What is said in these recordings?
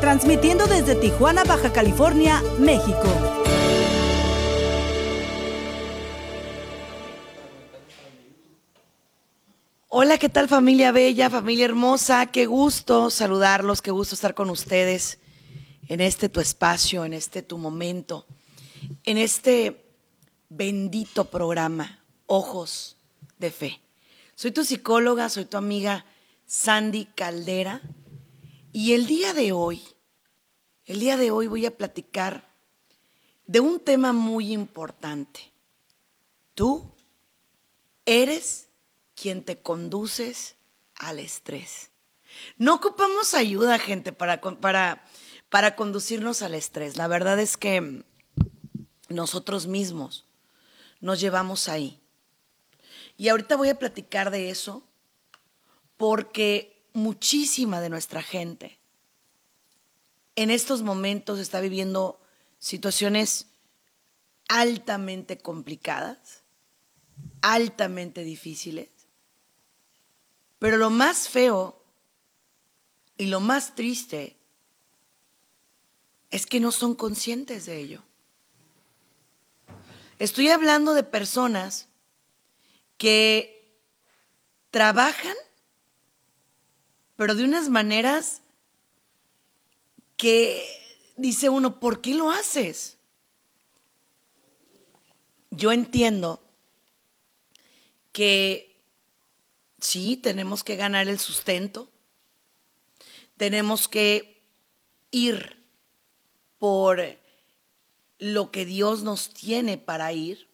transmitiendo desde Tijuana, Baja California, México. Hola, ¿qué tal familia bella, familia hermosa? Qué gusto saludarlos, qué gusto estar con ustedes en este tu espacio, en este tu momento, en este bendito programa, Ojos de Fe. Soy tu psicóloga, soy tu amiga Sandy Caldera y el día de hoy, el día de hoy voy a platicar de un tema muy importante. Tú eres quien te conduces al estrés. No ocupamos ayuda, gente, para, para, para conducirnos al estrés. La verdad es que nosotros mismos nos llevamos ahí. Y ahorita voy a platicar de eso porque muchísima de nuestra gente en estos momentos está viviendo situaciones altamente complicadas, altamente difíciles pero lo más feo y lo más triste es que no son conscientes de ello. Estoy hablando de personas que trabajan, pero de unas maneras que dice uno, ¿por qué lo haces? Yo entiendo que Sí, tenemos que ganar el sustento. Tenemos que ir por lo que Dios nos tiene para ir.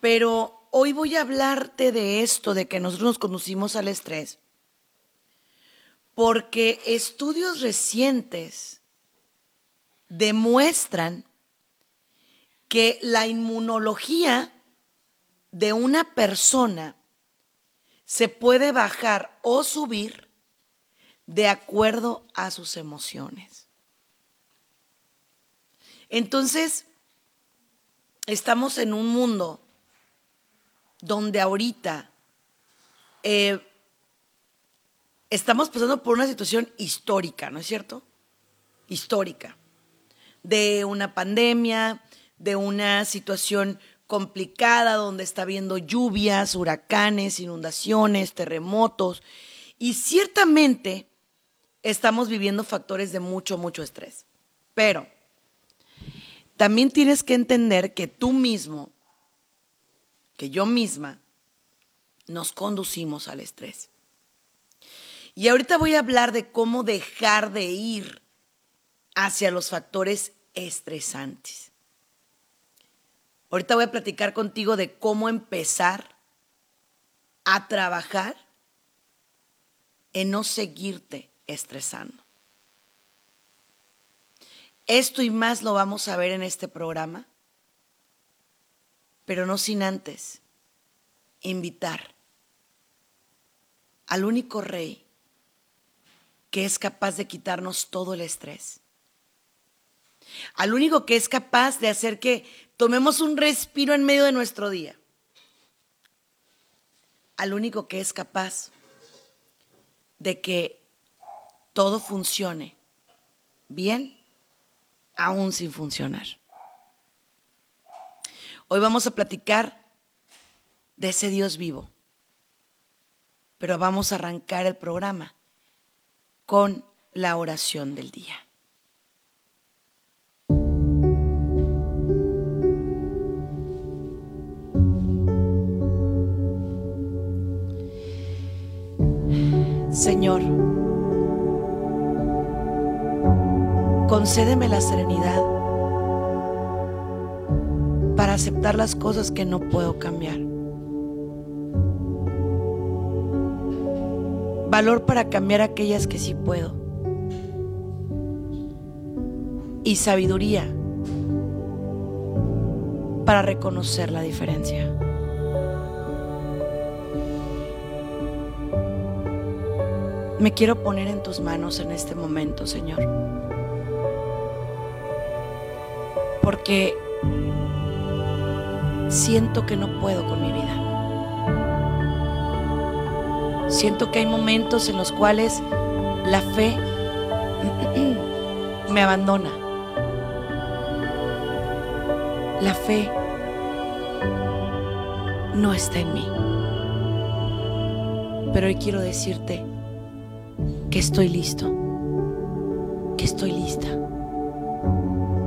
Pero hoy voy a hablarte de esto, de que nosotros nos conducimos al estrés, porque estudios recientes demuestran que la inmunología de una persona se puede bajar o subir de acuerdo a sus emociones. Entonces, estamos en un mundo donde ahorita eh, estamos pasando por una situación histórica, ¿no es cierto? Histórica. De una pandemia, de una situación complicada donde está habiendo lluvias, huracanes, inundaciones, terremotos y ciertamente estamos viviendo factores de mucho, mucho estrés. Pero también tienes que entender que tú mismo, que yo misma, nos conducimos al estrés. Y ahorita voy a hablar de cómo dejar de ir hacia los factores estresantes. Ahorita voy a platicar contigo de cómo empezar a trabajar en no seguirte estresando. Esto y más lo vamos a ver en este programa, pero no sin antes invitar al único rey que es capaz de quitarnos todo el estrés, al único que es capaz de hacer que tomemos un respiro en medio de nuestro día. Al único que es capaz de que todo funcione bien, aún sin funcionar. Hoy vamos a platicar de ese Dios vivo, pero vamos a arrancar el programa con la oración del día. Señor, concédeme la serenidad para aceptar las cosas que no puedo cambiar. Valor para cambiar aquellas que sí puedo. y sabiduría para reconocer la diferencia. Me quiero poner en tus manos en este momento, Señor. Porque siento que no puedo con mi vida. Siento que hay momentos en los cuales la fe me abandona. La fe no está en mí. Pero hoy quiero decirte que estoy listo, que estoy lista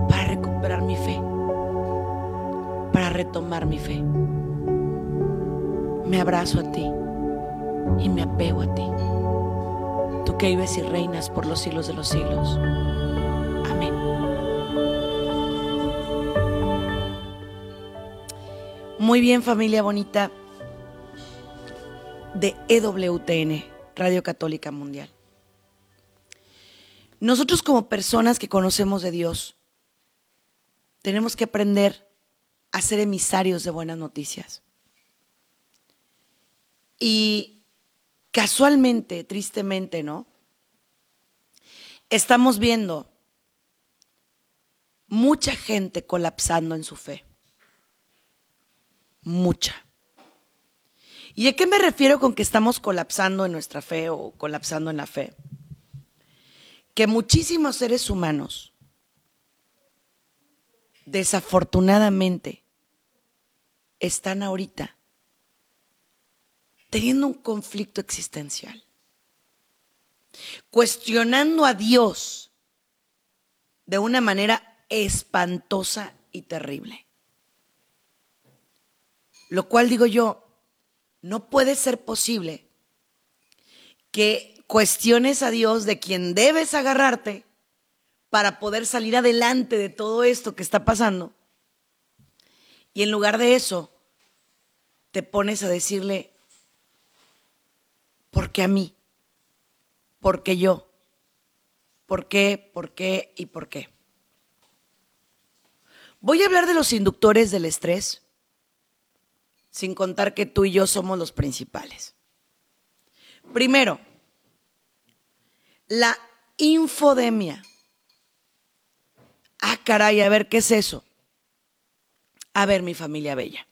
para recuperar mi fe, para retomar mi fe. Me abrazo a ti y me apego a ti. Tú que vives y reinas por los siglos de los siglos. Amén. Muy bien familia bonita de EWTN, Radio Católica Mundial. Nosotros como personas que conocemos de Dios, tenemos que aprender a ser emisarios de buenas noticias. Y casualmente, tristemente, ¿no? Estamos viendo mucha gente colapsando en su fe. Mucha. ¿Y a qué me refiero con que estamos colapsando en nuestra fe o colapsando en la fe? que muchísimos seres humanos, desafortunadamente, están ahorita teniendo un conflicto existencial, cuestionando a Dios de una manera espantosa y terrible. Lo cual digo yo, no puede ser posible que cuestiones a Dios de quien debes agarrarte para poder salir adelante de todo esto que está pasando. Y en lugar de eso, te pones a decirle, ¿por qué a mí? ¿Por qué yo? ¿Por qué? ¿Por qué? ¿Y por qué? Voy a hablar de los inductores del estrés, sin contar que tú y yo somos los principales. Primero, la infodemia. Ah, caray, a ver, ¿qué es eso? A ver, mi familia bella.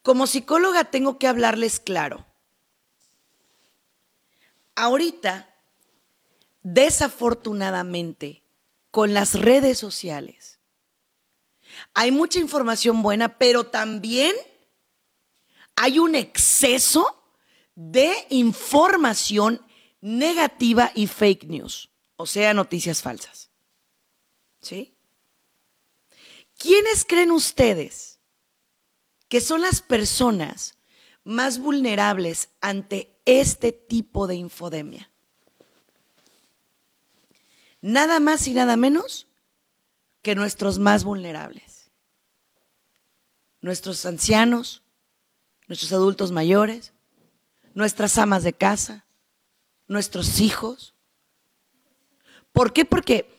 Como psicóloga tengo que hablarles claro. Ahorita, desafortunadamente, con las redes sociales, hay mucha información buena, pero también hay un exceso de información negativa y fake news, o sea, noticias falsas. ¿Sí? ¿Quiénes creen ustedes que son las personas más vulnerables ante este tipo de infodemia? Nada más y nada menos que nuestros más vulnerables. Nuestros ancianos, nuestros adultos mayores, nuestras amas de casa, nuestros hijos. ¿Por qué? Porque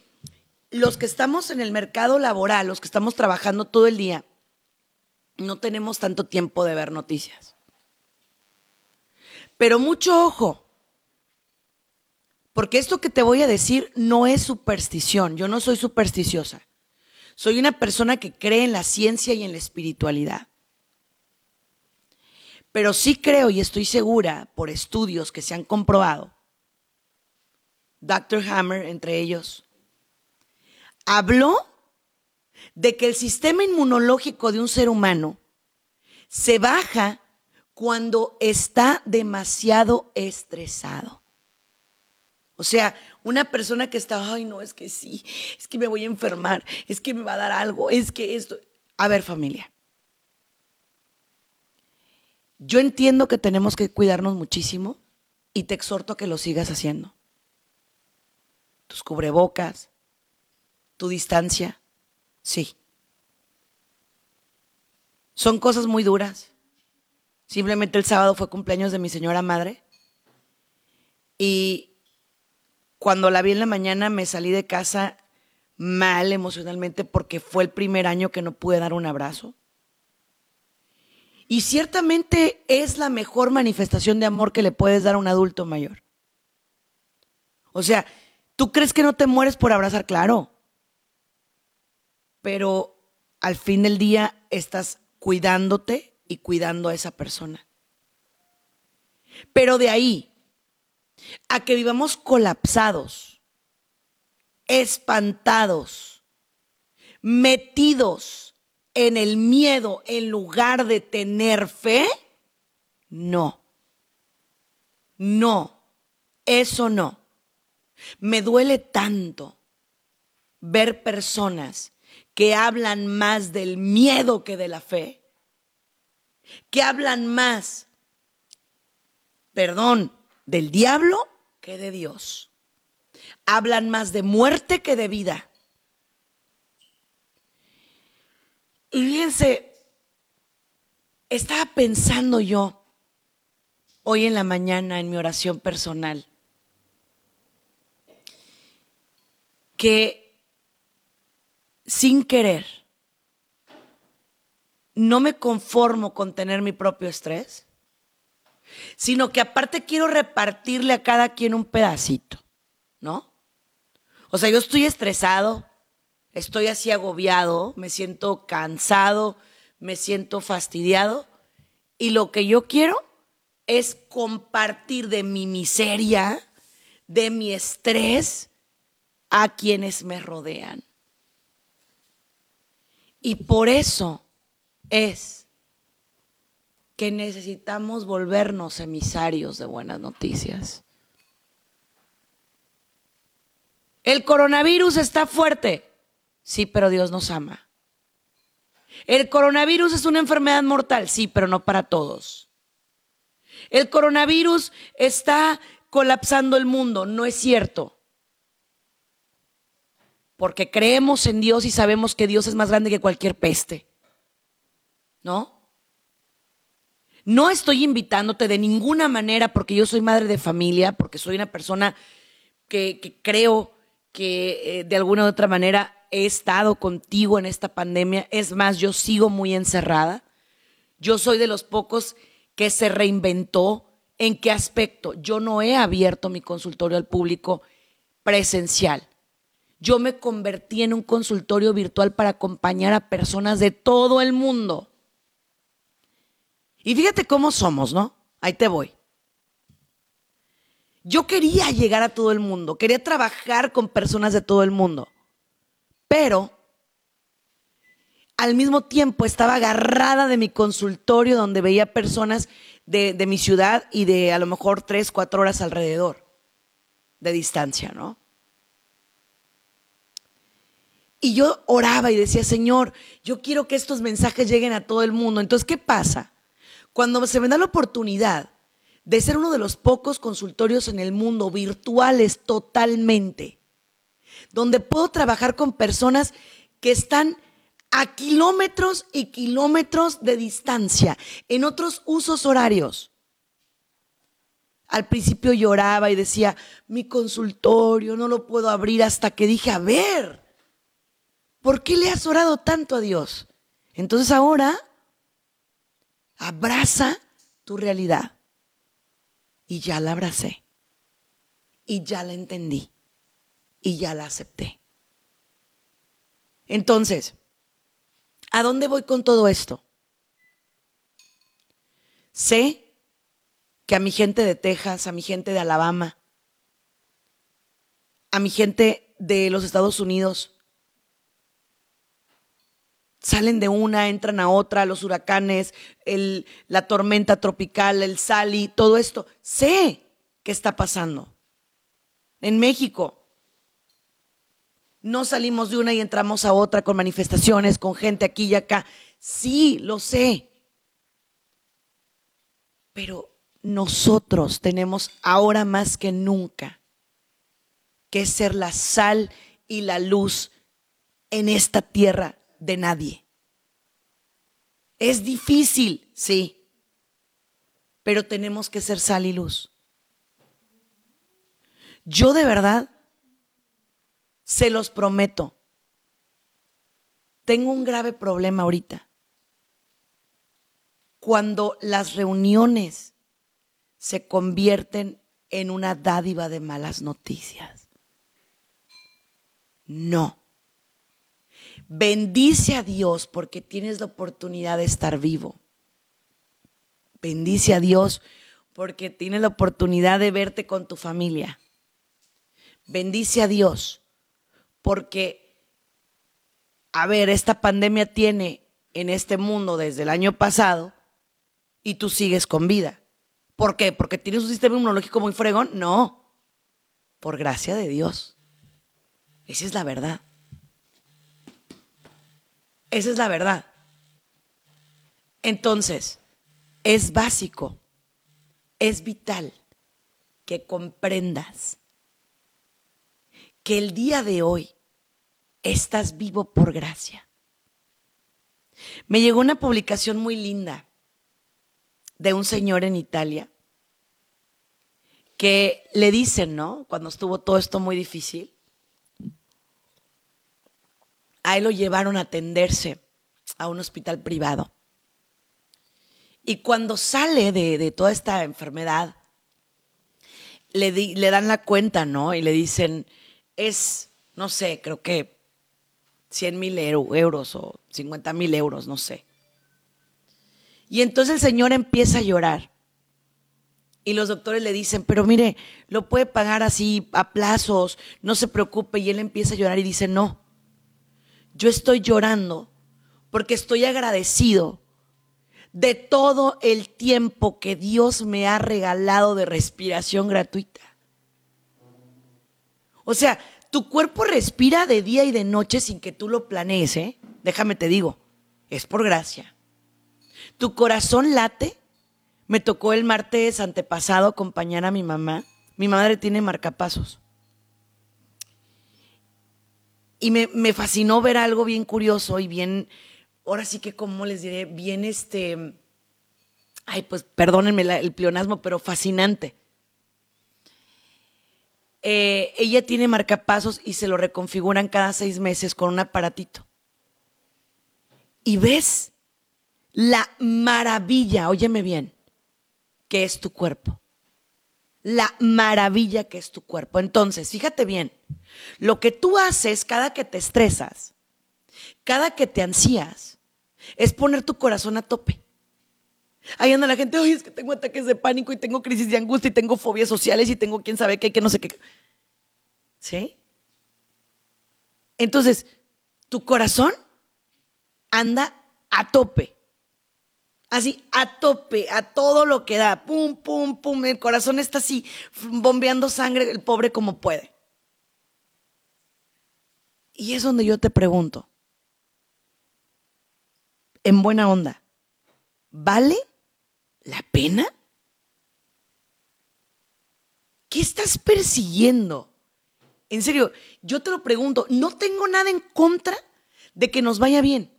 los que estamos en el mercado laboral, los que estamos trabajando todo el día, no tenemos tanto tiempo de ver noticias. Pero mucho ojo, porque esto que te voy a decir no es superstición, yo no soy supersticiosa. Soy una persona que cree en la ciencia y en la espiritualidad. Pero sí creo y estoy segura por estudios que se han comprobado Dr. Hammer entre ellos, habló de que el sistema inmunológico de un ser humano se baja cuando está demasiado estresado. O sea, una persona que está, ay, no, es que sí, es que me voy a enfermar, es que me va a dar algo, es que esto. A ver, familia. Yo entiendo que tenemos que cuidarnos muchísimo y te exhorto a que lo sigas haciendo tus cubrebocas, tu distancia. Sí. Son cosas muy duras. Simplemente el sábado fue cumpleaños de mi señora madre. Y cuando la vi en la mañana me salí de casa mal emocionalmente porque fue el primer año que no pude dar un abrazo. Y ciertamente es la mejor manifestación de amor que le puedes dar a un adulto mayor. O sea, ¿tú crees que no te mueres por abrazar? Claro. Pero al fin del día estás cuidándote y cuidando a esa persona. Pero de ahí a que vivamos colapsados, espantados, metidos en el miedo en lugar de tener fe, no. No, eso no. Me duele tanto ver personas que hablan más del miedo que de la fe, que hablan más, perdón, del diablo que de Dios. Hablan más de muerte que de vida. Y fíjense, estaba pensando yo hoy en la mañana en mi oración personal que sin querer no me conformo con tener mi propio estrés sino que aparte quiero repartirle a cada quien un pedacito, ¿no? O sea, yo estoy estresado, estoy así agobiado, me siento cansado, me siento fastidiado y lo que yo quiero es compartir de mi miseria, de mi estrés a quienes me rodean. Y por eso es que necesitamos volvernos emisarios de buenas noticias. El coronavirus está fuerte. Sí, pero Dios nos ama. El coronavirus es una enfermedad mortal. Sí, pero no para todos. El coronavirus está colapsando el mundo. No es cierto. Porque creemos en Dios y sabemos que Dios es más grande que cualquier peste. ¿No? No estoy invitándote de ninguna manera porque yo soy madre de familia, porque soy una persona que, creo que eh, de alguna u otra manera he estado contigo en esta pandemia. Es más, yo sigo muy encerrada. Yo soy de los pocos que se reinventó. ¿En qué aspecto? Yo no he abierto mi consultorio al público presencial. Yo me convertí en un consultorio virtual para acompañar a personas de todo el mundo. Y fíjate cómo somos, ¿no? Ahí te voy. Yo quería llegar a todo el mundo, quería trabajar con personas de todo el mundo, pero al mismo tiempo estaba agarrada de mi consultorio donde veía personas de, mi ciudad y de a lo mejor tres, cuatro horas alrededor de distancia, ¿no? Y yo oraba y decía, Señor, yo quiero que estos mensajes lleguen a todo el mundo. Entonces, ¿qué pasa? Cuando se me da la oportunidad de ser uno de los pocos consultorios en el mundo virtuales totalmente, donde puedo trabajar con personas que están a kilómetros y kilómetros de distancia, en otros usos horarios. Al principio lloraba y decía, mi consultorio no lo puedo abrir hasta que dije, a ver, ¿por qué le has orado tanto a Dios? Entonces ahora Abraza tu realidad. Y ya la abracé. Y ya la entendí. Y ya la acepté. Entonces, ¿a dónde voy con todo esto? Sé que a mi gente de Texas, a mi gente de Alabama, a mi gente de los Estados Unidos, salen de una, entran a otra, los huracanes, la tormenta tropical, el Sally, todo esto. Sé qué está pasando. En México. No salimos de una y entramos a otra con manifestaciones, con gente aquí y acá. Sí, lo sé. Pero nosotros tenemos ahora más que nunca que ser la sal y la luz en esta tierra de nadie. Es difícil, sí, pero tenemos que ser sal y luz. Yo de verdad se los prometo tengo un grave problema ahorita. Cuando las reuniones se convierten en una dádiva de malas noticias. No. Bendice a Dios porque tienes la oportunidad de estar vivo. Bendice a Dios porque tienes la oportunidad de verte con tu familia. Bendice a Dios porque, a ver, esta pandemia tiene en este mundo desde el año pasado y tú sigues con vida. ¿Por qué? ¿Porque tienes un sistema inmunológico muy fregón? No, por gracia de Dios. Esa es la verdad. Esa es la verdad. Entonces, es básico, es vital que comprendas que el día de hoy estás vivo por gracia. Me llegó una publicación muy linda de un señor en Italia que le dicen, ¿no? Cuando estuvo todo esto muy difícil, a él lo llevaron a atenderse a un hospital privado. Y cuando sale de, toda esta enfermedad, le, le, dan la cuenta, ¿no? Y le dicen, es, no sé, creo que 100 mil euros o 50 mil euros, no sé. Y entonces el señor empieza a llorar. Y los doctores le dicen, pero mire, lo puede pagar así a plazos, no se preocupe. Y él empieza a llorar y dice, no, yo estoy llorando porque estoy agradecido de todo el tiempo que Dios me ha regalado de respiración gratuita. O sea, tu cuerpo respira de día y de noche sin que tú lo planees, ¿eh? Déjame te digo, es por gracia. Tu corazón late. Me tocó el martes antepasado acompañar a mi mamá. Mi madre tiene marcapasos. Y me, fascinó ver algo bien curioso y bien, ahora sí que, como les diré, bien este, ay, pues perdónenme el pleonasmo, pero fascinante. Eh, ella tiene marcapasos y se lo reconfiguran cada seis meses con un aparatito. Y ves la maravilla, óyeme bien, que es tu cuerpo la maravilla que es tu cuerpo. Entonces, fíjate bien, lo que tú haces cada que te estresas, cada que te ansías, es poner tu corazón a tope. Ahí anda la gente, oye, es que tengo ataques de pánico y tengo crisis de angustia y tengo fobias sociales y tengo quién sabe qué, que no sé qué. ¿Sí? Entonces, tu corazón anda a tope así a tope, a todo lo que da, pum, pum, pum, el corazón está así bombeando sangre, el pobre como puede. Y es donde yo te pregunto, en buena onda, ¿vale la pena? ¿Qué estás persiguiendo? En serio, yo te lo pregunto, no tengo nada en contra de que nos vaya bien.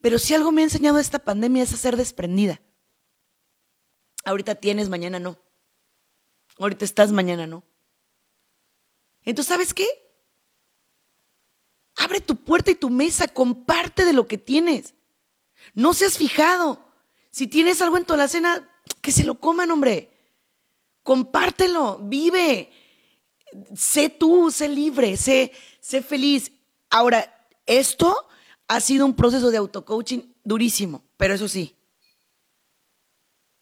Pero si algo me ha enseñado esta pandemia es a ser desprendida. Ahorita tienes, mañana no. Ahorita estás, mañana no. Entonces, ¿sabes qué? Abre tu puerta y tu mesa, comparte de lo que tienes. No seas fijado. Si tienes algo en tu alacena, que se lo coman, hombre. Compártelo, vive. Sé tú, sé libre, sé, sé feliz. Ahora, esto ha sido un proceso de autocoaching durísimo, pero eso sí,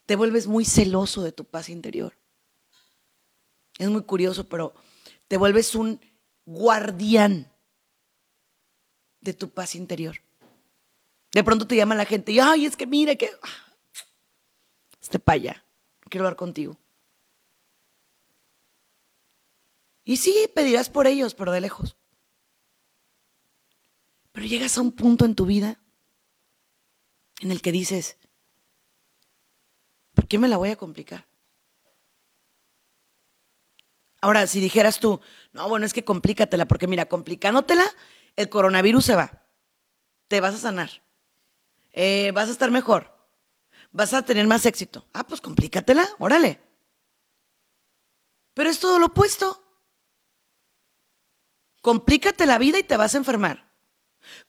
te vuelves muy celoso de tu paz interior. Es muy curioso, pero te vuelves un guardián de tu paz interior. De pronto te llama la gente y, ay, es que mire que... Este paya, quiero hablar contigo. Y sí, pedirás por ellos, pero de lejos. Pero llegas a un punto en tu vida en el que dices, ¿por qué me la voy a complicar? Ahora, si dijeras tú, no, bueno, es que complícatela, porque mira, complicándotela, el coronavirus se va. Te vas a sanar. Eh, vas a estar mejor. Vas a tener más éxito. Ah, pues complícatela, órale. Pero es todo lo opuesto. Complícate la vida y te vas a enfermar.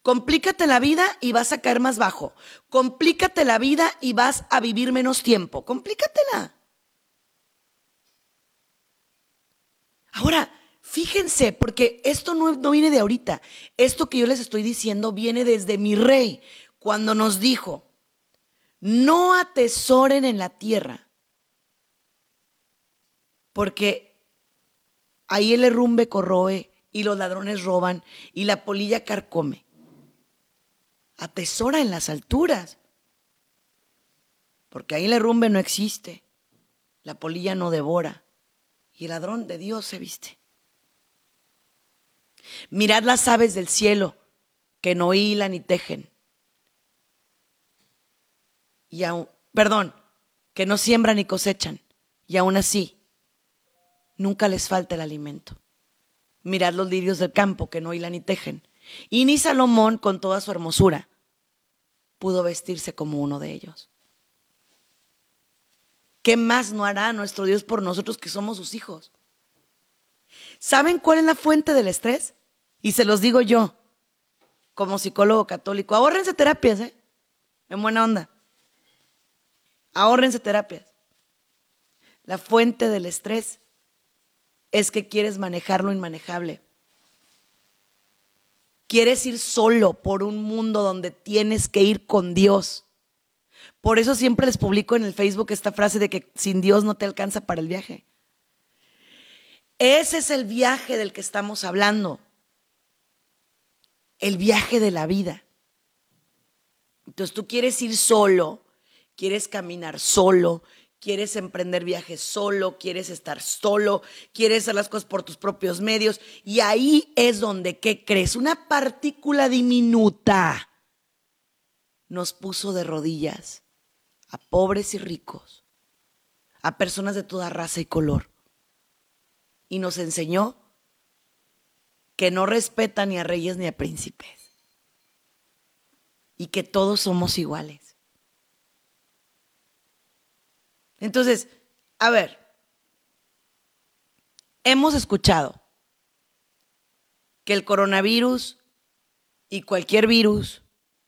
Complícate la vida y vas a caer más bajo. Complícate la vida y vas a vivir menos tiempo. Complícatela. Ahora, fíjense, porque esto no, no, viene de ahorita. Esto que yo les estoy diciendo viene desde mi rey, cuando nos dijo, no atesoren en la tierra, porque ahí el herrumbe corroe y los ladrones roban y la polilla carcome. Atesora en las alturas, porque ahí el herrumbe no existe, la polilla no devora y el ladrón de Dios se viste. Mirad las aves del cielo que no hilan ni tejen. Y aún, perdón, que no siembran ni cosechan. Y aún así, nunca les falta el alimento. Mirad los lirios del campo que no hilan ni tejen. Y ni Salomón, con toda su hermosura, pudo vestirse como uno de ellos. ¿Qué más no hará nuestro Dios por nosotros que somos sus hijos? ¿Saben cuál es la fuente del estrés? Y se los digo yo, como psicólogo católico. Ahórrense terapias, ¿eh? En buena onda. Ahórrense terapias. La fuente del estrés es que quieres manejar lo inmanejable. Quieres ir solo por un mundo donde tienes que ir con Dios. Por eso siempre les publico en el Facebook esta frase de que sin Dios no te alcanza para el viaje. Ese es el viaje del que estamos hablando. El viaje de la vida. Entonces tú quieres ir solo, quieres caminar solo, quieres emprender viajes solo, quieres estar solo, quieres hacer las cosas por tus propios medios. Y ahí es donde, ¿qué crees? Una partícula diminuta nos puso de rodillas a pobres y ricos, a personas de toda raza y color. Y nos enseñó que no respeta ni a reyes ni a príncipes. Y que todos somos iguales. Entonces, a ver, hemos escuchado que el coronavirus y cualquier virus,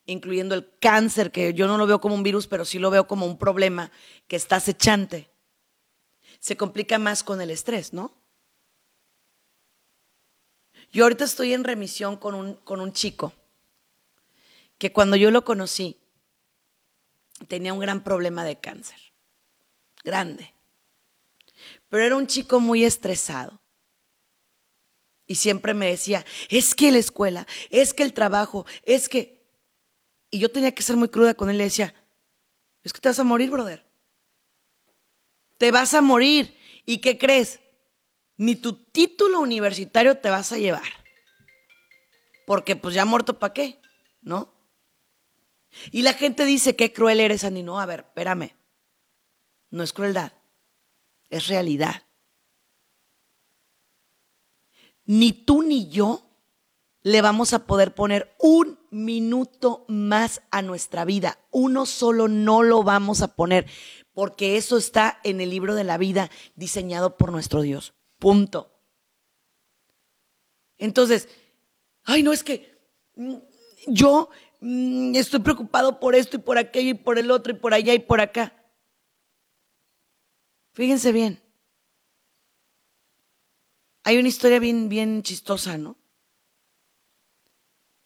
incluyendo el cáncer, que yo no lo veo como un virus, pero sí lo veo como un problema que está acechante, se complica más con el estrés, ¿no? Yo ahorita estoy en remisión con un, con un chico que cuando yo lo conocí tenía un gran problema de cáncer grande. Pero era un chico muy estresado. Y siempre me decía, es que la escuela, es que el trabajo, es que... Y yo tenía que ser muy cruda con él. Le decía, es que te vas a morir, brother. Te vas a morir. ¿Y qué crees? Ni tu título universitario te vas a llevar. Porque pues ya muerto, ¿para qué? ¿No? Y la gente dice, qué cruel eres, Ani. No, a ver, espérame no es crueldad, es realidad. Ni tú ni yo le vamos a poder poner un minuto más a nuestra vida. Uno solo no lo vamos a poner, porque eso está en el libro de la vida diseñado por nuestro Dios. Punto. Entonces, ay, no es que mm, yo mm, estoy preocupado por esto y por aquello y por el otro y por allá y por acá. Fíjense bien. Hay una historia bien, bien chistosa, ¿no?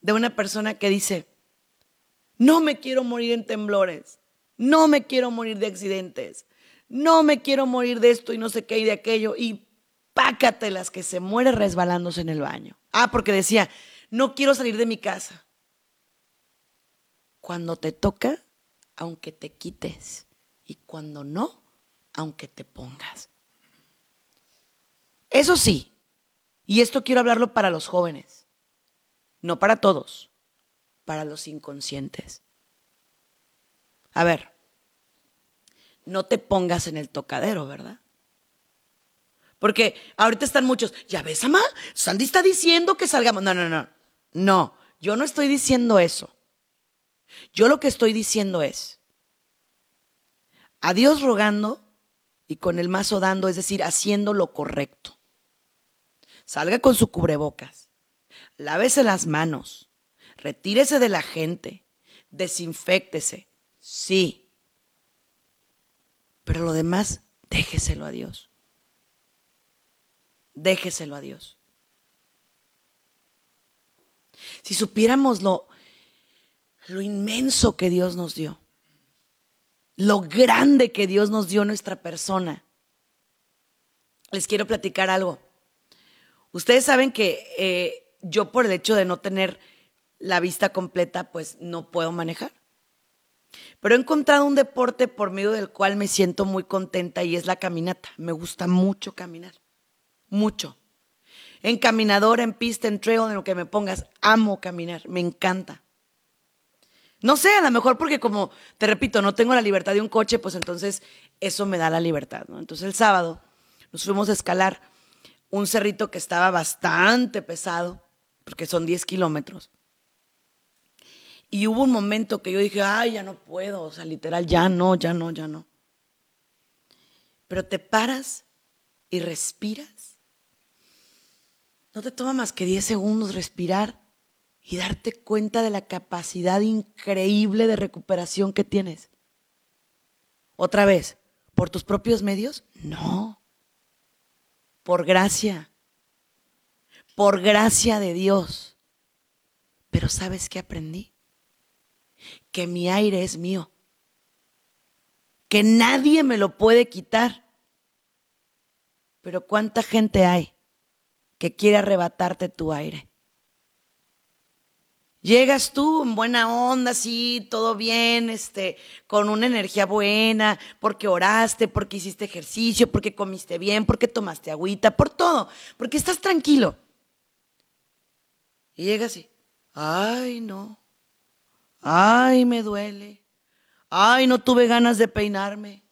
De una persona que dice, no me quiero morir en temblores, no me quiero morir de accidentes, no me quiero morir de esto y no sé qué y de aquello, y pácatelas que se muere resbalándose en el baño. Ah, porque decía, no quiero salir de mi casa. Cuando te toca, aunque te quites, y cuando no, aunque te pongas. Eso sí, y esto quiero hablarlo para los jóvenes, no para todos, para los inconscientes. A ver, no te pongas en el tocadero, ¿verdad? Porque ahorita están muchos, ya ves, Ama, Sandy está diciendo que salgamos. No, no, no, no, yo no estoy diciendo eso. Yo lo que estoy diciendo es, a Dios rogando y con el mazo dando, es decir, haciendo lo correcto. Salga con su cubrebocas, lávese las manos, retírese de la gente, desinfectese, sí. Pero lo demás, déjeselo a Dios. Déjeselo a Dios. Si supiéramos lo, lo inmenso que Dios nos dio, lo grande que Dios nos dio nuestra persona. Les quiero platicar algo. Ustedes saben que eh, yo por el hecho de no tener la vista completa, pues no puedo manejar. Pero he encontrado un deporte por medio del cual me siento muy contenta y es la caminata. Me gusta mucho caminar. Mucho. En caminadora, en pista, en trail, en lo que me pongas, amo caminar. Me encanta. No sé, a lo mejor porque como, te repito, no tengo la libertad de un coche, pues entonces eso me da la libertad. Entonces el sábado nos fuimos a escalar un cerrito que estaba bastante pesado, porque son 10 kilómetros. Y hubo un momento que yo dije, ay, ya no puedo, o sea, literal, ya no, ya no, ya no. Pero te paras y respiras. No te toma más que 10 segundos respirar y darte cuenta de la capacidad increíble de recuperación que tienes. Otra vez, ¿por tus propios medios? No. Por gracia. Por gracia de Dios. Pero ¿sabes qué aprendí? Que mi aire es mío. Que nadie me lo puede quitar. Pero ¿cuánta gente hay que quiere arrebatarte tu aire? Llegas tú en buena onda, sí, todo bien, este, con una energía buena, porque oraste, porque hiciste ejercicio, porque comiste bien, porque tomaste agüita, por todo, porque estás tranquilo. Y llegas y, ay, no, ay, me duele, ay, no tuve ganas de peinarme,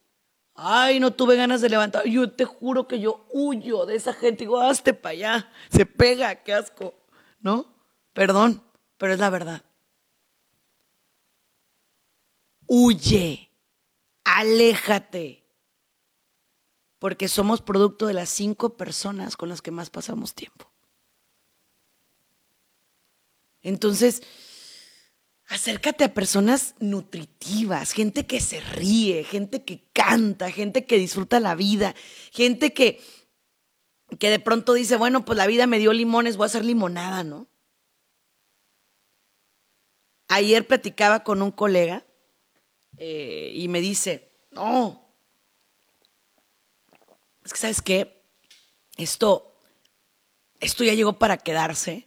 ay, no tuve ganas de levantar. Yo te juro que yo huyo de esa gente, digo, hazte para allá, se pega, qué asco, ¿no? Perdón pero es la verdad. Huye, aléjate, porque somos producto de las cinco personas con las que más pasamos tiempo. Entonces, acércate a personas nutritivas, gente que se ríe, gente que canta, gente que disfruta la vida, gente que, que de pronto dice, bueno, pues la vida me dio limones, voy a hacer limonada, ¿no? Ayer platicaba con un colega eh, y me dice, no, es que sabes qué, esto, esto ya llegó para quedarse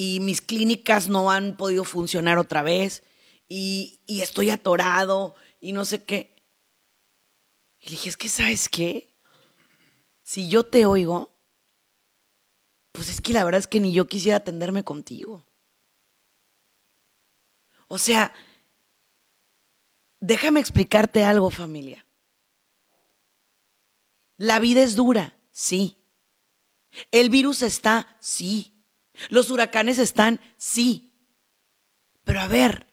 y mis clínicas no han podido funcionar otra vez y, y estoy atorado y no sé qué. Y le dije, es que sabes qué, si yo te oigo, pues es que la verdad es que ni yo quisiera atenderme contigo. O sea, déjame explicarte algo, familia. La vida es dura, sí. El virus está, sí. Los huracanes están, sí. Pero a ver,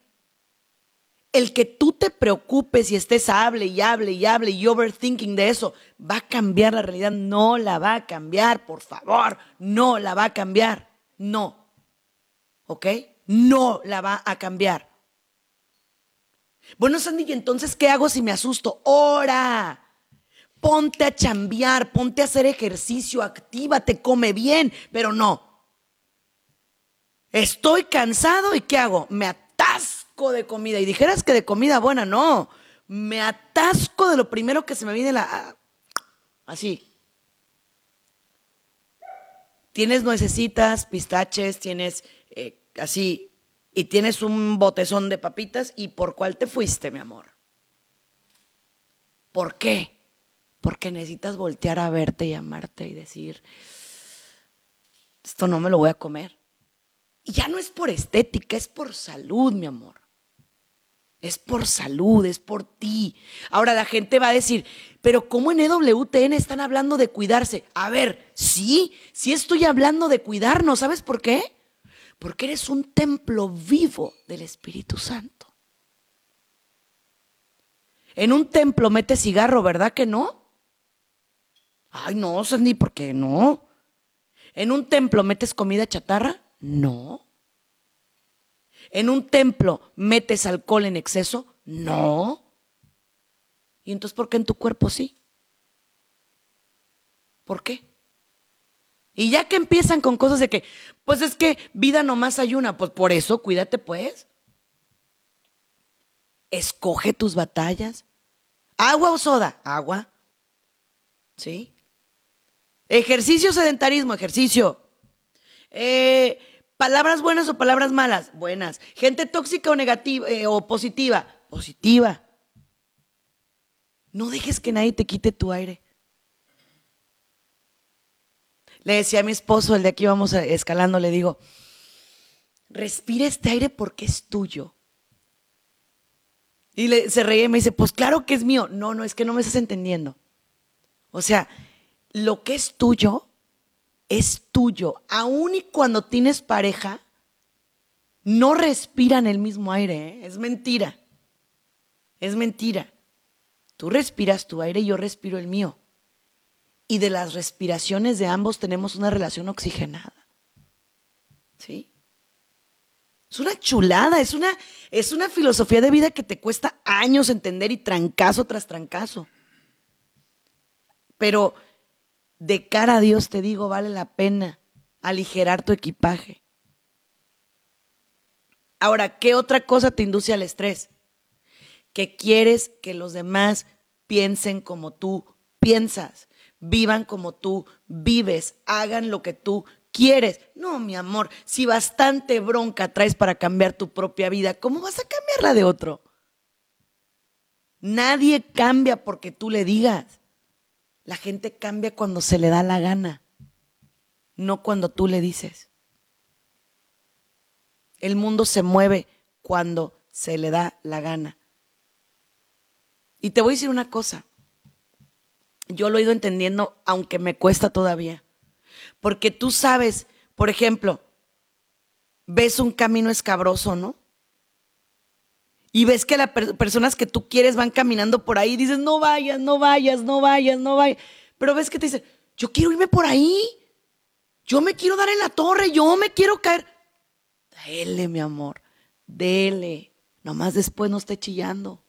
el que tú te preocupes y estés hable y hable y hable y overthinking de eso, ¿va a cambiar la realidad? No la va a cambiar, por favor. No la va a cambiar. No. ¿Ok? no la va a cambiar. Bueno, Sandy, ¿y entonces qué hago si me asusto? Ora. Ponte a chambear, ponte a hacer ejercicio, actívate, come bien, pero no. Estoy cansado y ¿qué hago? Me atasco de comida. Y dijeras que de comida buena, no. Me atasco de lo primero que se me viene la... Así. Tienes nuecesitas, pistaches, tienes eh, así, y tienes un botezón de papitas, ¿y por cuál te fuiste, mi amor? ¿Por qué? Porque necesitas voltear a verte y amarte y decir, esto no me lo voy a comer. Y ya no es por estética, es por salud, mi amor. Es por salud, es por ti. Ahora la gente va a decir, pero ¿cómo en EWTN están hablando de cuidarse? A ver, sí, sí estoy hablando de cuidarnos. ¿Sabes por qué? Porque eres un templo vivo del Espíritu Santo. En un templo metes cigarro, ¿verdad que no? Ay, no, Sandy, ¿por qué no? ¿En un templo metes comida chatarra? No. ¿En un templo metes alcohol en exceso? No. ¿Y entonces por qué en tu cuerpo sí? ¿Por qué? Y ya que empiezan con cosas de que, pues es que vida nomás hay una, pues por eso cuídate pues. Escoge tus batallas. ¿Agua o soda? Agua. ¿Sí? Ejercicio, sedentarismo, ejercicio. Eh, palabras buenas o palabras malas, buenas. Gente tóxica o negativa eh, o positiva, positiva. No dejes que nadie te quite tu aire. Le decía a mi esposo, el de aquí íbamos escalando, le digo, respira este aire porque es tuyo. Y se reía y me dice, pues claro que es mío. No, no, es que no me estás entendiendo. O sea, lo que es tuyo es tuyo. Aún y cuando tienes pareja, no respiran el mismo aire. ¿eh? Es mentira. Es mentira. Tú respiras tu aire y yo respiro el mío y de las respiraciones de ambos tenemos una relación oxigenada. ¿Sí? Es una chulada, es una, es una filosofía de vida que te cuesta años entender y trancazo tras trancazo. Pero de cara a Dios te digo, vale la pena aligerar tu equipaje. Ahora, ¿qué otra cosa te induce al estrés? Que quieres que los demás piensen como tú piensas vivan como tú vives, hagan lo que tú quieres. No, mi amor, si bastante bronca traes para cambiar tu propia vida, ¿cómo vas a cambiar la de otro? Nadie cambia porque tú le digas. La gente cambia cuando se le da la gana, no cuando tú le dices. El mundo se mueve cuando se le da la gana. Y te voy a decir una cosa yo lo he ido entendiendo, aunque me cuesta todavía. Porque tú sabes, por ejemplo, ves un camino escabroso, ¿no? Y ves que las personas que tú quieres van caminando por ahí y dices, no vayas, no vayas, no vayas, no vayas. Pero ves que te dicen, yo quiero irme por ahí. Yo me quiero dar en la torre, yo me quiero caer. Dele, mi amor, dele. Nomás después no esté chillando.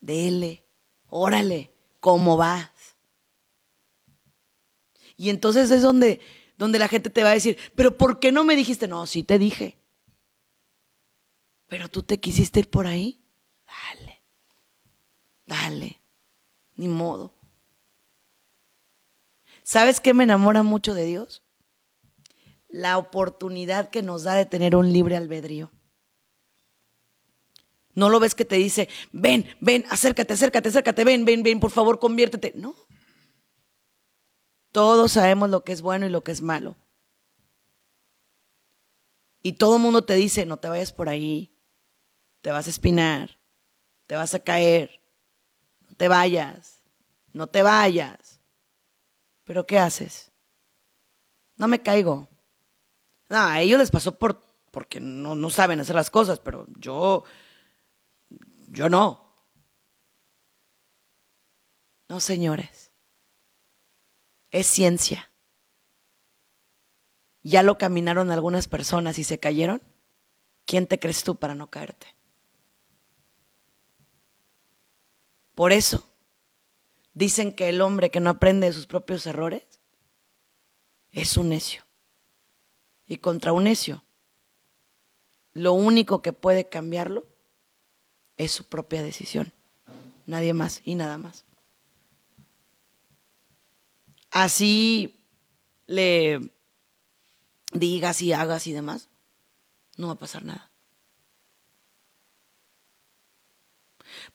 Dele, órale, ¿cómo va? Y entonces es donde, donde la gente te va a decir, pero ¿por qué no me dijiste? No, sí te dije. Pero tú te quisiste ir por ahí. Dale, dale, ni modo. ¿Sabes qué me enamora mucho de Dios? La oportunidad que nos da de tener un libre albedrío. No lo ves que te dice, ven, ven, acércate, acércate, acércate, ven, ven, ven, por favor, conviértete. No, todos sabemos lo que es bueno y lo que es malo. Y todo el mundo te dice, no te vayas por ahí, te vas a espinar, te vas a caer, no te vayas, no te vayas. Pero ¿qué haces? No me caigo. No, a ellos les pasó por, porque no, no saben hacer las cosas, pero yo, yo no. No, señores es ciencia. Ya lo caminaron algunas personas y se cayeron. ¿Quién te crees tú para no caerte? Por eso dicen que el hombre que no aprende de sus propios errores es un necio. Y contra un necio, lo único que puede cambiarlo es su propia decisión. Nadie más y nada más así le digas y hagas y demás, no va a pasar nada.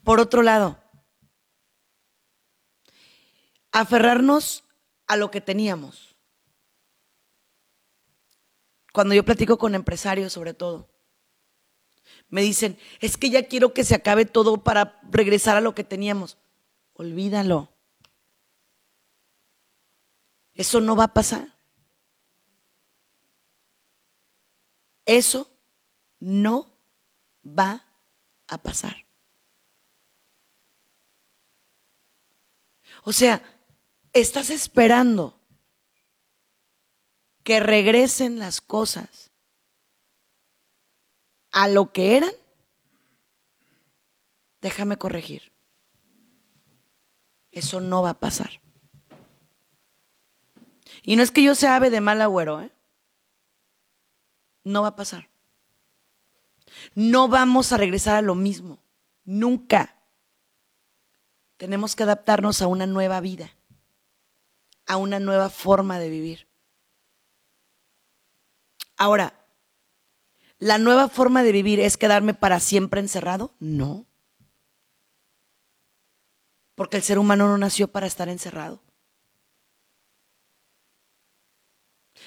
Por otro lado, aferrarnos a lo que teníamos. Cuando yo platico con empresarios sobre todo, me dicen, es que ya quiero que se acabe todo para regresar a lo que teníamos. Olvídalo. Eso no va a pasar. Eso no va a pasar. O sea, estás esperando que regresen las cosas a lo que eran, déjame corregir. Eso no va a pasar. Y no es que yo sea ave de mal agüero, ¿eh? No va a pasar. No vamos a regresar a lo mismo. Nunca. Tenemos que adaptarnos a una nueva vida, a una nueva forma de vivir. Ahora, ¿la nueva forma de vivir es quedarme para siempre encerrado? No. Porque el ser humano no nació para estar encerrado.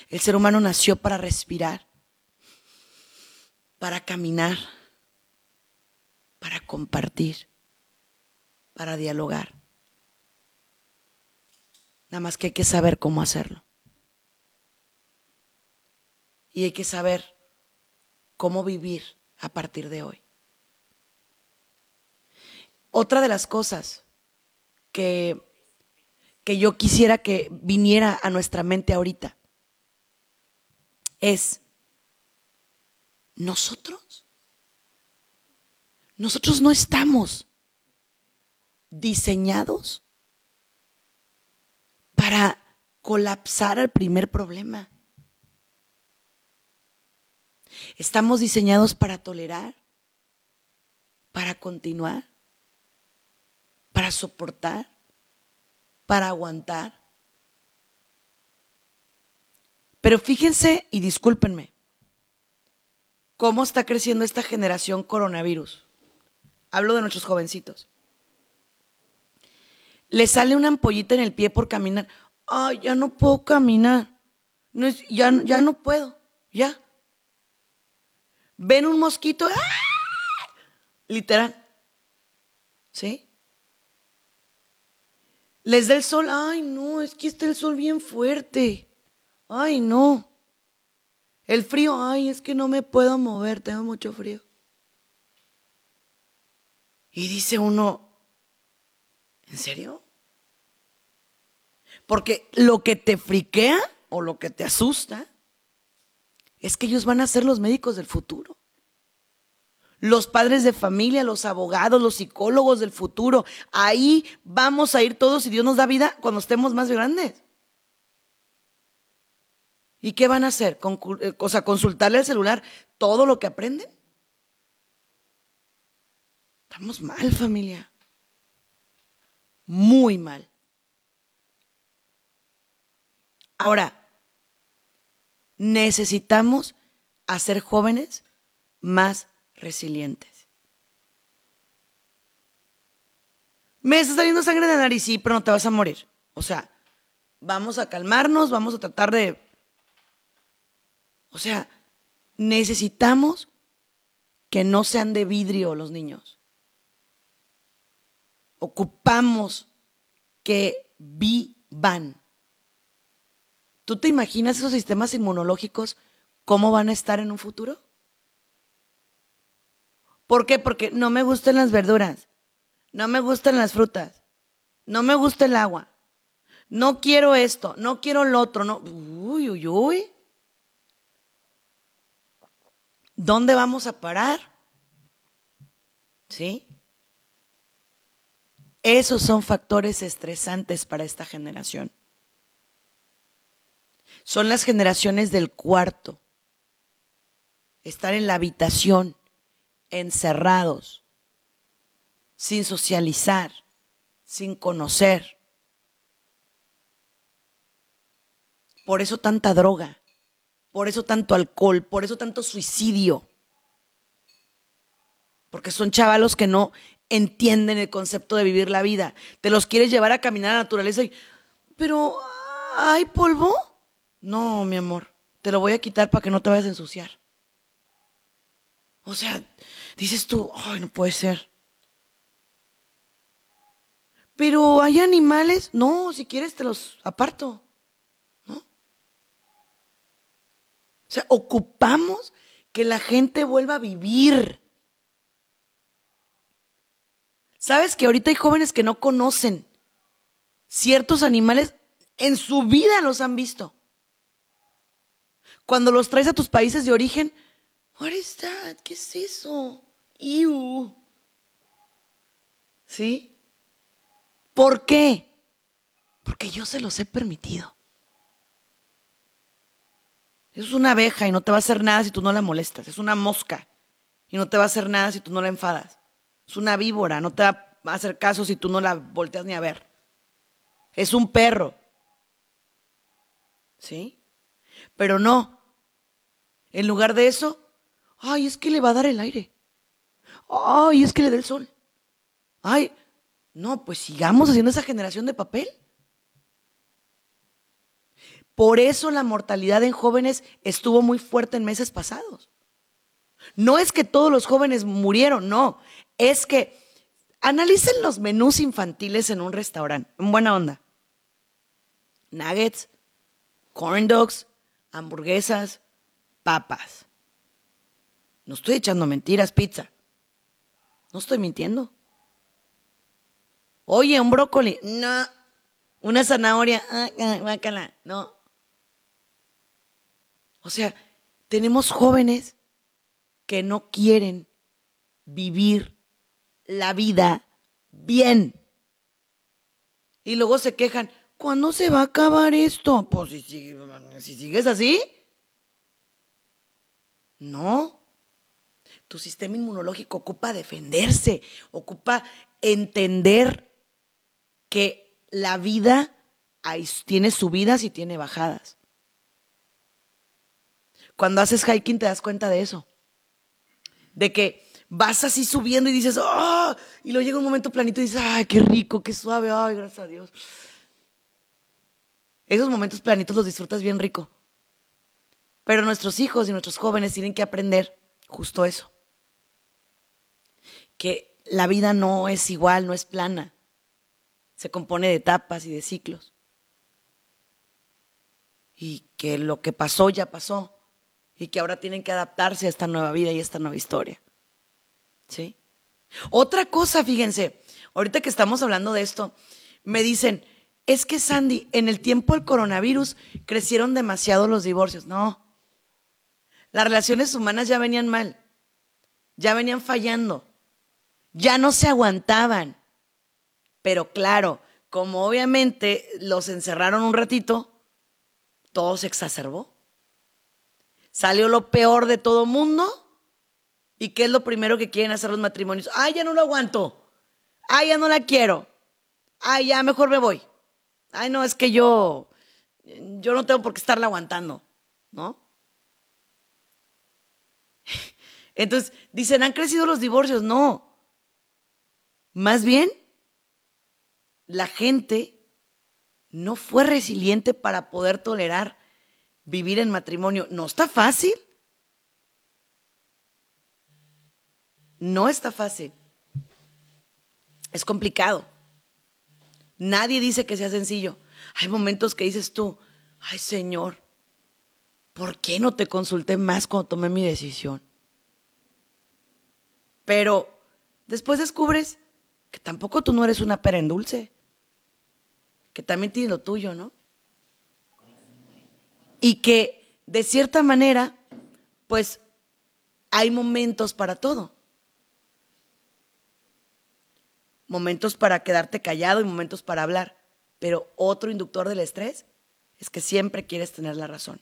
El ser humano nació para respirar, para caminar, para compartir para dialogar. Nada más que hay que saber cómo hacerlo. Y hay que saber cómo vivir a partir de hoy. Otra de las cosas que, que yo quisiera que viniera a nuestra mente ahorita es, nosotros, nosotros no estamos diseñados para colapsar al primer problema. Estamos diseñados para tolerar, para continuar, para soportar, para aguantar. Pero fíjense y discúlpenme, cómo está creciendo esta generación coronavirus. Hablo de nuestros jovencitos le sale una ampollita en el pie por caminar. Ay, ya no puedo caminar. No es, ya, ya no puedo. Ya. Ven un mosquito. ¡ah! Literal. ¿Sí? Les da el sol. Ay, no, es que está el sol bien fuerte. Ay, no. El frío. Ay, es que no me puedo mover. Tengo mucho frío. Y dice uno, ¿En serio? Porque lo que te friquea o lo que te asusta es que ellos van a ser los médicos del futuro. Los padres de familia, los abogados, los psicólogos del futuro. Ahí vamos a ir todos y Dios nos da vida cuando estemos más grandes. ¿Y qué van a hacer? Eh, o sea, consultarle al celular todo lo que aprenden. Estamos mal, familia muy mal. Ahora, necesitamos hacer jóvenes más resilientes. Me está saliendo sangre de nariz, sí, pero no te vas a morir. O sea, vamos a calmarnos, vamos a tratar de... O sea, necesitamos que no sean de vidrio los niños ocupamos que vivan. ¿Tú te imaginas esos sistemas inmunológicos cómo van a estar en un futuro? ¿Por qué? Porque no me gustan las verduras, no me gustan las frutas, no me gusta el agua, no quiero esto, no quiero lo otro, no. Uy, uy, uy. ¿Dónde vamos a parar? ¿Sí? Esos son factores estresantes para esta generación. Son las generaciones del cuarto. Estar en la habitación, encerrados, sin socializar, sin conocer. Por eso tanta droga, por eso tanto alcohol, por eso tanto suicidio. Porque son chavalos que no entienden el concepto de vivir la vida. Te los quieres llevar a caminar a la naturaleza y, pero, ¿hay polvo? No, mi amor, te lo voy a quitar para que no te vayas a ensuciar. O sea, dices tú, ay, no puede ser. Pero hay animales, no, si quieres te los aparto. ¿No? O sea, ocupamos que la gente vuelva a vivir. ¿Sabes que ahorita hay jóvenes que no conocen ciertos animales? En su vida los han visto. Cuando los traes a tus países de origen, What is that? ¿Qué es eso? Ew. ¿Sí? ¿Por qué? Porque yo se los he permitido. Es una abeja y no te va a hacer nada si tú no la molestas. Es una mosca y no te va a hacer nada si tú no la enfadas. Es una víbora, no te va a hacer caso si tú no la volteas ni a ver. Es un perro. ¿Sí? Pero no. En lugar de eso, ay, es que le va a dar el aire. Ay, es que le da el sol. Ay, no, pues sigamos haciendo esa generación de papel. Por eso la mortalidad en jóvenes estuvo muy fuerte en meses pasados. No es que todos los jóvenes murieron, no. Es que analicen los menús infantiles en un restaurante, en buena onda. Nuggets, corn dogs, hamburguesas, papas. No estoy echando mentiras, pizza. No estoy mintiendo. Oye, un brócoli. No. Una zanahoria. Ah, no. O sea, tenemos jóvenes que no quieren vivir la vida bien. Y luego se quejan, ¿cuándo se va a acabar esto? Pues si, si sigues así. No. Tu sistema inmunológico ocupa defenderse, ocupa entender que la vida tiene subidas y tiene bajadas. Cuando haces hiking te das cuenta de eso. De que vas así subiendo y dices, ¡oh! Y luego llega un momento planito y dices, ¡ay, qué rico, qué suave! ¡Ay, gracias a Dios! Esos momentos planitos los disfrutas bien rico. Pero nuestros hijos y nuestros jóvenes tienen que aprender justo eso. Que la vida no es igual, no es plana se compone de etapas y de ciclos. Y que lo que pasó ya pasó. Y que ahora tienen que adaptarse a esta nueva vida y a esta nueva historia. ¿Sí? Otra cosa, fíjense, ahorita que estamos hablando de esto, me dicen, es que Sandy, en el tiempo del coronavirus crecieron demasiado los divorcios. No, las relaciones humanas ya venían mal, ya venían fallando, ya no se aguantaban. Pero claro, como obviamente los encerraron un ratito, todo se exacerbó. Salió lo peor de todo mundo. ¿Y qué es lo primero que quieren hacer los matrimonios? Ay, ya no lo aguanto. Ay, ya no la quiero. Ay, ya mejor me voy. Ay, no, es que yo, yo no tengo por qué estarla aguantando, ¿no? Entonces, dicen, han crecido los divorcios. No. Más bien, la gente no fue resiliente para poder tolerar vivir en matrimonio. No está fácil. No está fácil. Es complicado. Nadie dice que sea sencillo. Hay momentos que dices tú, ay Señor, ¿por qué no te consulté más cuando tomé mi decisión? Pero después descubres que tampoco tú no eres una pera en dulce que también tiene lo tuyo, ¿no? Y que de cierta manera, pues hay momentos para todo. Momentos para quedarte callado y momentos para hablar. Pero otro inductor del estrés es que siempre quieres tener la razón.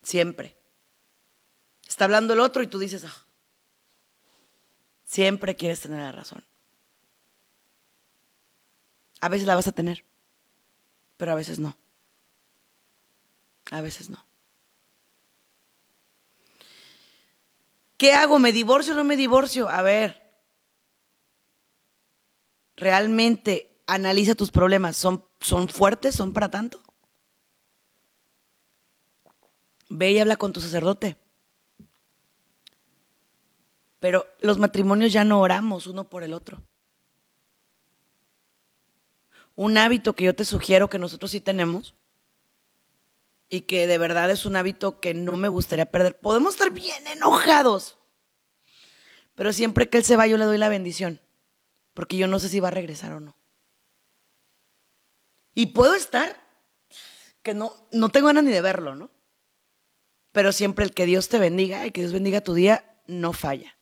Siempre. Está hablando el otro y tú dices, ah, siempre quieres tener la razón. A veces la vas a tener, pero a veces no. A veces no. ¿Qué hago? ¿Me divorcio o no me divorcio? A ver, realmente analiza tus problemas. ¿Son, son fuertes? ¿Son para tanto? Ve y habla con tu sacerdote. Pero los matrimonios ya no oramos uno por el otro un hábito que yo te sugiero que nosotros sí tenemos y que de verdad es un hábito que no me gustaría perder. Podemos estar bien enojados, pero siempre que él se va yo le doy la bendición, porque yo no sé si va a regresar o no. Y puedo estar que no, no tengo ganas ni de verlo, ¿no? pero siempre el que Dios te bendiga y que Dios bendiga tu día no falla.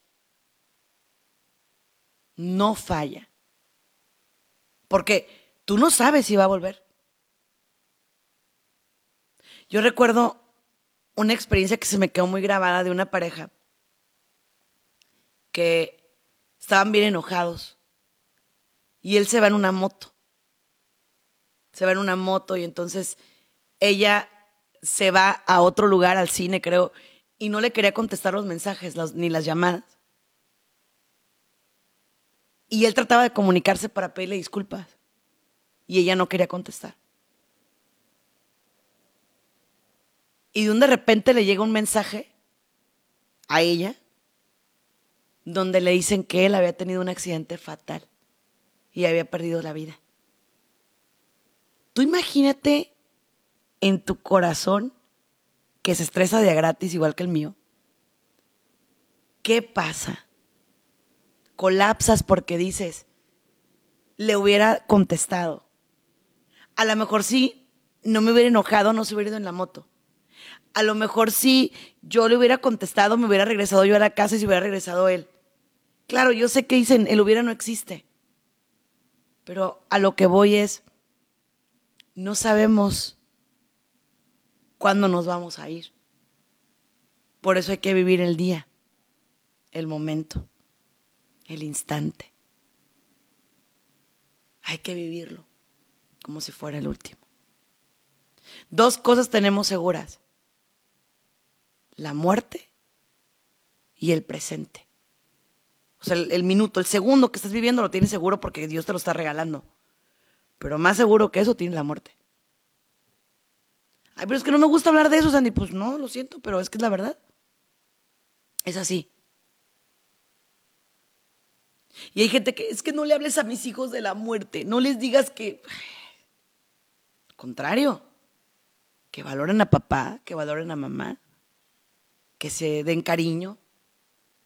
No falla. Porque tú no sabes si va a volver. Yo recuerdo una experiencia que se me quedó muy grabada de una pareja que estaban bien enojados y él se va en una moto. Se va en una moto y entonces ella se va a otro lugar, al cine creo, y no le quería contestar los mensajes ni las llamadas. Y él trataba de comunicarse para pedirle disculpas y ella no quería contestar. Y de un de repente le llega un mensaje a ella donde le dicen que él había tenido un accidente fatal y había perdido la vida. Tú imagínate en tu corazón que se estresa de gratis igual que el mío. ¿Qué pasa? Colapsas porque dices, le hubiera contestado. A lo mejor sí, no me hubiera enojado, no se hubiera ido en la moto a lo mejor si yo le hubiera contestado, me hubiera regresado yo a la casa y se hubiera regresado él. Claro, yo sé que dicen, el hubiera no existe. Pero a lo que voy es, no sabemos cuándo nos vamos a ir. Por eso hay que vivir el día, el momento, el instante. Hay que vivirlo como si fuera el último. Dos cosas tenemos seguras la muerte y el presente. Sea, el, minuto, el segundo que estás viviendo lo tienes seguro porque Dios te lo está regalando. Pero más seguro que eso tiene la muerte. Ay, pero es que no me gusta hablar de eso, Sandy. Pues no, lo siento, pero es que es la verdad. Es así. Y hay gente que es que no le hables a mis hijos de la muerte, no les digas que... Contrario, que valoren a papá, que valoren a mamá, que se den cariño,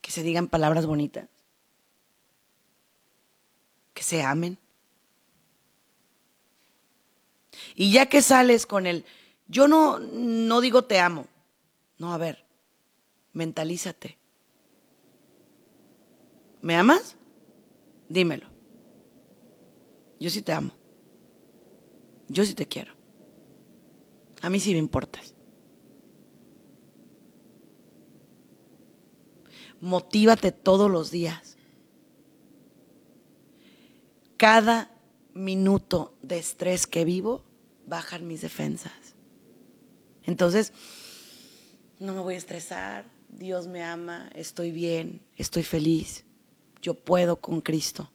que se digan palabras bonitas, que se amen. Y ya que sales con el, yo no, no digo te amo, no, a ver, mentalízate. ¿Me amas? Dímelo. Yo sí te amo. Yo sí te quiero. A mí sí me importas. Motívate todos los días. Cada minuto de estrés que vivo bajan mis defensas. Entonces, no me voy a estresar, Dios me ama, estoy bien, estoy feliz, yo puedo con Cristo.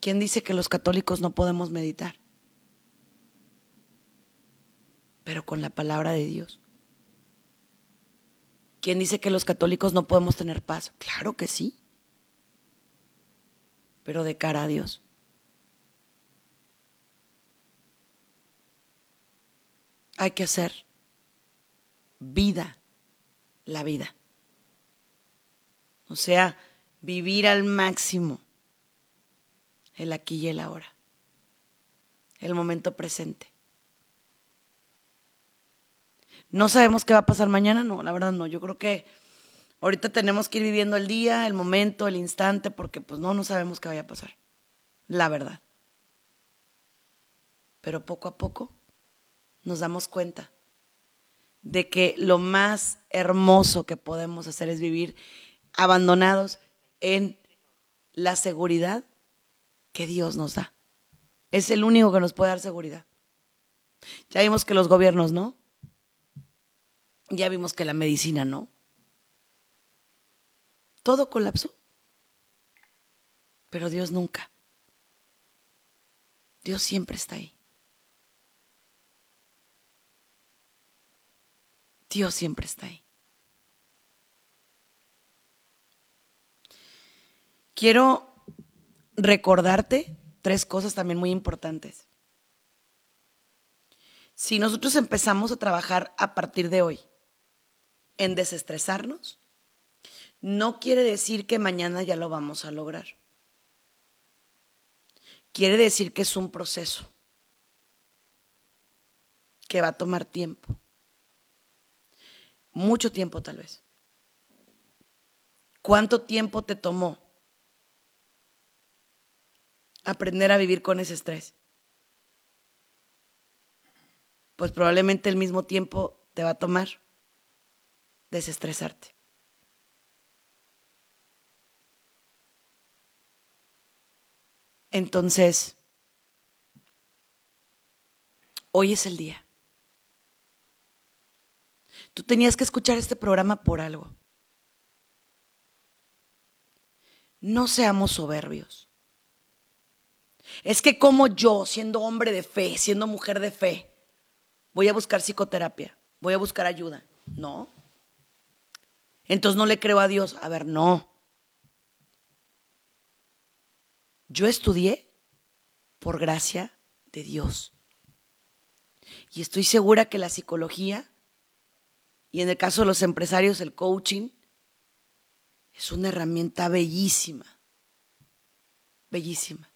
¿Quién dice que los católicos no podemos meditar? Pero con la palabra de Dios. ¿Quién dice que los católicos no podemos tener paz? Claro que sí. Pero de cara a Dios. Hay que hacer vida, la vida. O sea, vivir al máximo el aquí y el ahora, el momento presente. No sabemos qué va a pasar mañana, no, la verdad no. Yo creo que ahorita tenemos que ir viviendo el día, el momento, el instante, porque pues no, no sabemos qué vaya a pasar. La verdad. Pero poco a poco nos damos cuenta de que lo más hermoso que podemos hacer es vivir abandonados en la seguridad que Dios nos da. Es el único que nos puede dar seguridad. Ya vimos que los gobiernos, ¿no? Ya vimos que la medicina no. Todo colapsó. Pero Dios nunca. Dios siempre está ahí. Dios siempre está ahí. Quiero recordarte tres cosas también muy importantes. Si nosotros empezamos a trabajar a partir de hoy en desestresarnos, no quiere decir que mañana ya lo vamos a lograr. Quiere decir que es un proceso. que va a tomar tiempo. Mucho tiempo tal vez. ¿Cuánto tiempo te tomó aprender a vivir con ese estrés? Pues probablemente el mismo tiempo te va a tomar desestresarte. Entonces, hoy es el día. Tú tenías que escuchar este programa por algo. No seamos soberbios. Es que como yo, siendo hombre de fe, siendo mujer de fe, voy a buscar psicoterapia, voy a buscar ayuda. No. Entonces no le creo a Dios. A ver, no. Yo estudié por gracia de Dios. Y estoy segura que la psicología y en el caso de los empresarios, el coaching es una herramienta bellísima. Bellísima.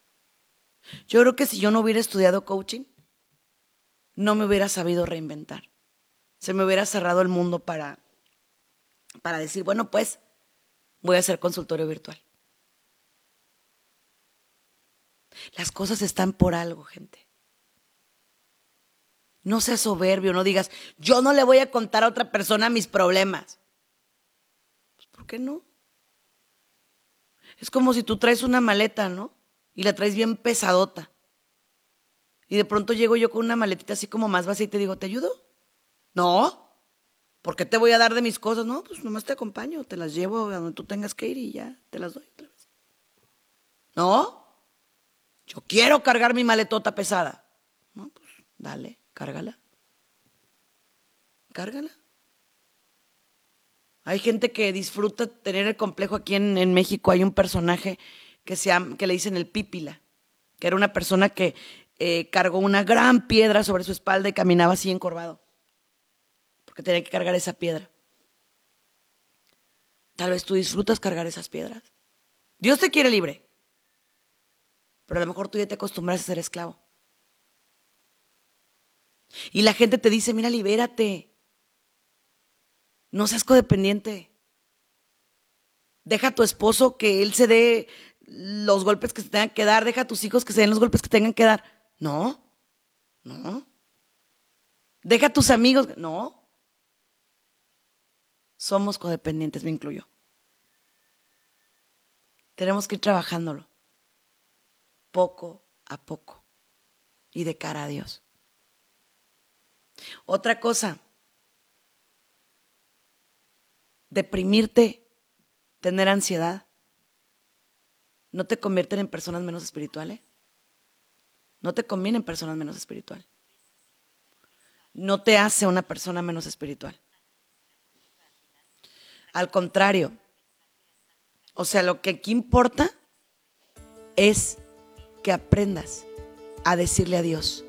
Yo creo que si yo no hubiera estudiado coaching, no me hubiera sabido reinventar. Se me hubiera cerrado el mundo para, para decir, bueno, pues voy a hacer consultorio virtual. Las cosas están por algo, gente. No seas soberbio, no digas, yo no le voy a contar a otra persona mis problemas. Pues, ¿Por qué no? Es como si tú traes una maleta, ¿no? Y la traes bien pesadota. Y de pronto llego yo con una maletita así como más vacía y te digo, ¿te ayudo? No. ¿Por qué te voy a dar de mis cosas? No, pues nomás te acompaño, te las llevo a donde tú tengas que ir y ya, te las doy otra vez. No. Yo quiero cargar mi maletota pesada. No, pues dale. Cárgala. Cárgala. Hay gente que disfruta tener el complejo aquí en, México. Hay un personaje que, se que le dicen el Pípila, que era una persona que eh, cargó una gran piedra sobre su espalda y caminaba así encorvado, porque tenía que cargar esa piedra. Tal vez tú disfrutas cargar esas piedras. Dios te quiere libre, pero a lo mejor tú ya te acostumbras a ser esclavo. Y la gente te dice, mira, libérate. No seas codependiente. Deja a tu esposo que él se dé los golpes que se tengan que dar. Deja a tus hijos que se den los golpes que tengan que dar. No, no. Deja a tus amigos. No. Somos codependientes, me incluyo. Tenemos que ir trabajándolo. Poco a poco. Y de cara a Dios. Otra cosa, deprimirte, tener ansiedad, no te convierten en personas menos espirituales. No te conviene en personas menos espirituales. No te hace una persona menos espiritual. Al contrario. O sea, lo que aquí importa es que aprendas a decirle a Dios,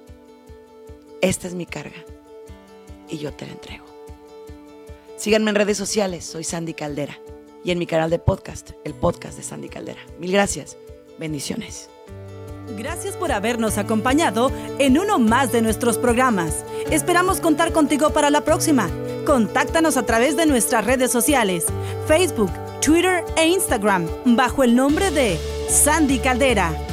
esta es mi carga y yo te la entrego. Síganme en redes sociales, soy Sandy Caldera y en mi canal de podcast, el podcast de Sandy Caldera. Mil gracias, bendiciones. Gracias por habernos acompañado en uno más de nuestros programas. Esperamos contar contigo para la próxima. Contáctanos a través de nuestras redes sociales, Facebook, Twitter e Instagram, bajo el nombre de Sandy Caldera.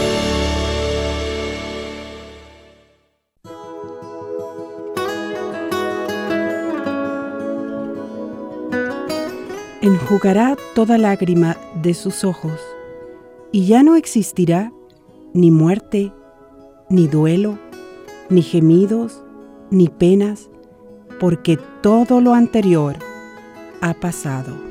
Enjugará toda lágrima de sus ojos, y ya no existirá ni muerte, ni duelo, ni gemidos, ni penas, porque todo lo anterior ha pasado.